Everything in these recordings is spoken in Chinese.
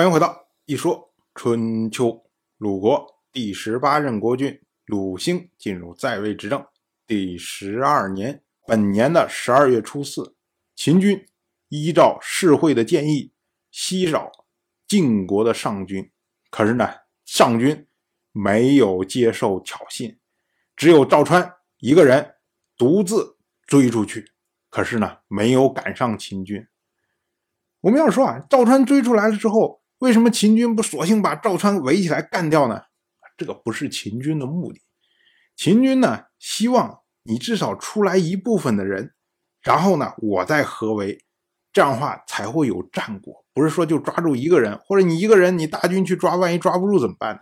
欢迎回到一说春秋。鲁国第十八任国君鲁兴进入在位执政第十二年，本年的十二月初四，秦军依照世会的建议，西扰晋国的上军。可是呢，上军没有接受挑衅，只有赵川一个人独自追出去。可是呢，没有赶上秦军。我们要说啊，赵川追出来了之后。为什么秦军不索性把赵川围起来干掉呢？这个不是秦军的目的。秦军呢，希望你至少出来一部分的人，然后呢，我再合围，这样的话才会有战果。不是说就抓住一个人，或者你一个人，你大军去抓，万一抓不住怎么办呢？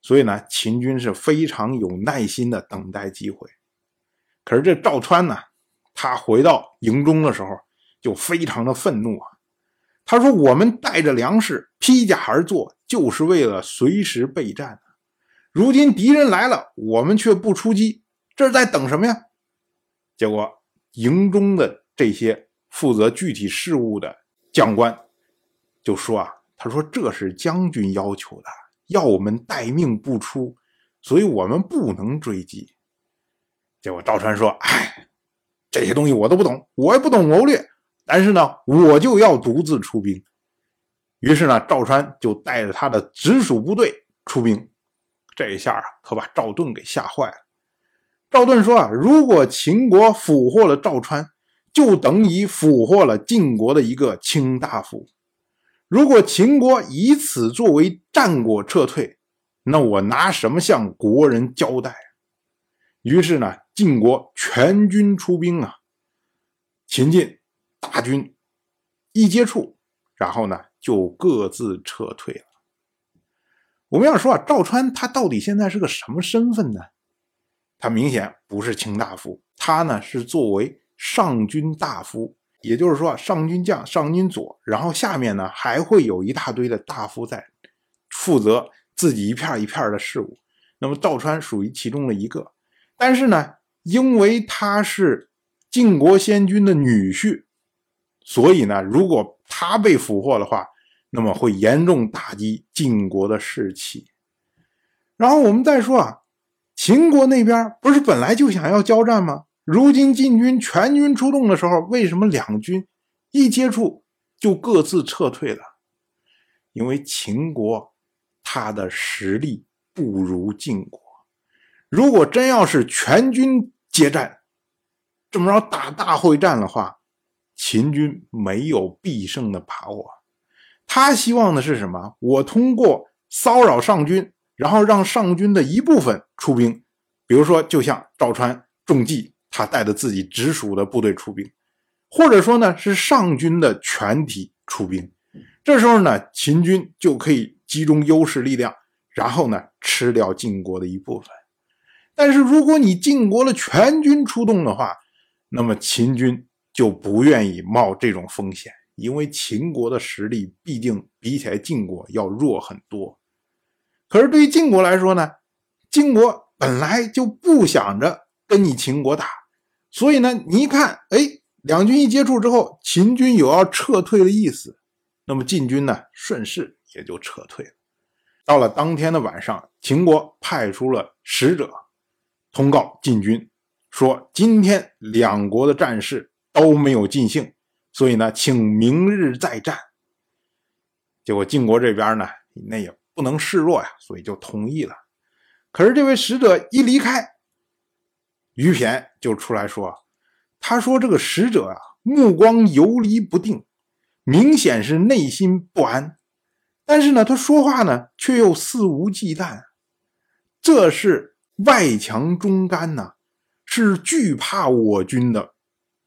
所以呢，秦军是非常有耐心的等待机会。可是这赵川呢，他回到营中的时候就非常的愤怒啊。他说：“我们带着粮食披甲而坐，就是为了随时备战。如今敌人来了，我们却不出击，这是在等什么呀？”结果营中的这些负责具体事务的将官就说：“啊，他说这是将军要求的，要我们待命不出，所以我们不能追击。”结果赵川说：“哎，这些东西我都不懂，我也不懂谋略。”但是呢，我就要独自出兵。于是呢，赵川就带着他的直属部队出兵。这一下啊，可把赵盾给吓坏了。赵盾说啊，如果秦国俘获了赵川，就等于俘获了晋国的一个卿大夫。如果秦国以此作为战果撤退，那我拿什么向国人交代？于是呢，晋国全军出兵啊，秦晋。大军一接触，然后呢就各自撤退了。我们要说啊，赵川他到底现在是个什么身份呢？他明显不是卿大夫，他呢是作为上军大夫，也就是说上军将、上军佐，然后下面呢还会有一大堆的大夫在负责自己一片一片的事务。那么赵川属于其中的一个，但是呢，因为他是晋国先君的女婿。所以呢，如果他被俘获的话，那么会严重打击晋国的士气。然后我们再说啊，秦国那边不是本来就想要交战吗？如今晋军全军出动的时候，为什么两军一接触就各自撤退了？因为秦国他的实力不如晋国。如果真要是全军接战，这么着打大会战的话，秦军没有必胜的把握，他希望的是什么？我通过骚扰上军，然后让上军的一部分出兵，比如说，就像赵川中计，他带着自己直属的部队出兵，或者说呢，是上军的全体出兵。这时候呢，秦军就可以集中优势力量，然后呢，吃掉晋国的一部分。但是，如果你晋国的全军出动的话，那么秦军。就不愿意冒这种风险，因为秦国的实力毕竟比起来晋国要弱很多。可是对于晋国来说呢，晋国本来就不想着跟你秦国打，所以呢，你一看，哎，两军一接触之后，秦军有要撤退的意思，那么晋军呢，顺势也就撤退了。到了当天的晚上，秦国派出了使者通告晋军，说今天两国的战事。都没有尽兴，所以呢，请明日再战。结果晋国这边呢，那也不能示弱呀，所以就同意了。可是这位使者一离开，于骈就出来说：“他说这个使者啊，目光游离不定，明显是内心不安。但是呢，他说话呢，却又肆无忌惮，这是外强中干呐，是惧怕我军的。”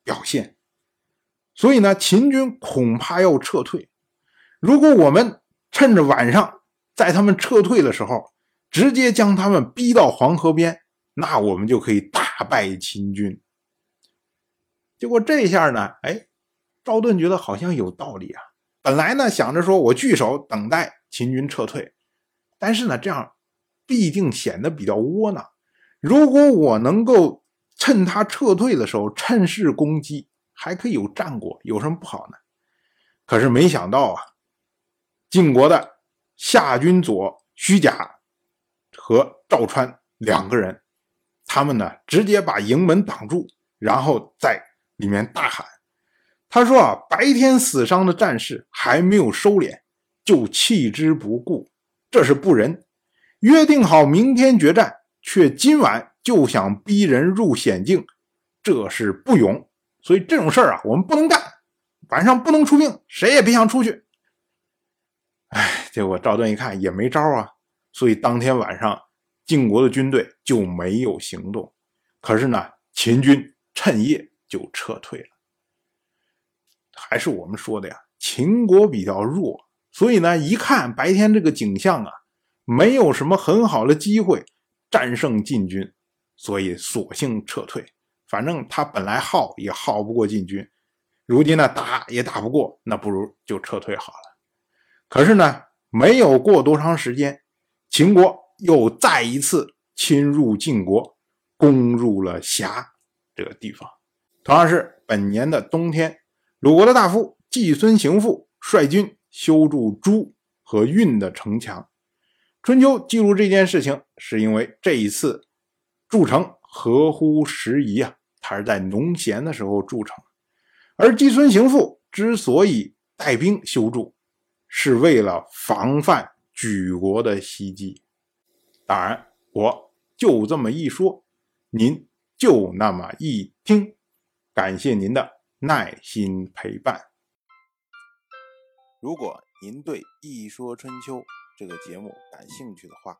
表现，所以呢，秦军恐怕要撤退。如果我们趁着晚上，在他们撤退的时候，直接将他们逼到黄河边，那我们就可以大败秦军。结果这下呢，哎，赵盾觉得好像有道理啊。本来呢，想着说我据守等待秦军撤退，但是呢，这样必定显得比较窝囊。如果我能够。趁他撤退的时候，趁势攻击，还可以有战果，有什么不好呢？可是没想到啊，晋国的夏军佐虚假和赵川两个人，他们呢直接把营门挡住，然后在里面大喊：“他说啊，白天死伤的战士还没有收敛，就弃之不顾，这是不仁。约定好明天决战，却今晚就想逼人入险境，这是不勇。所以这种事儿啊，我们不能干。”晚上不能出兵，谁也别想出去。哎，结果赵盾一看也没招啊，所以当天晚上晋国的军队就没有行动。可是呢，秦军趁夜就撤退了。还是我们说的呀，秦国比较弱，所以呢，一看白天这个景象啊，没有什么很好的机会战胜晋军，所以索性撤退。反正他本来耗也耗不过晋军。如今呢，打也打不过，那不如就撤退好了。可是呢，没有过多长时间，秦国又再一次侵入晋国，攻入了峡这个地方。同样是本年的冬天，鲁国的大夫季孙行父率军修筑朱和运的城墙。春秋记录这件事情，是因为这一次筑城合乎时宜啊，他是在农闲的时候筑城。而季孙行父之所以带兵修筑，是为了防范举国的袭击。当然，我就这么一说，您就那么一听。感谢您的耐心陪伴。如果您对《一说春秋》这个节目感兴趣的话，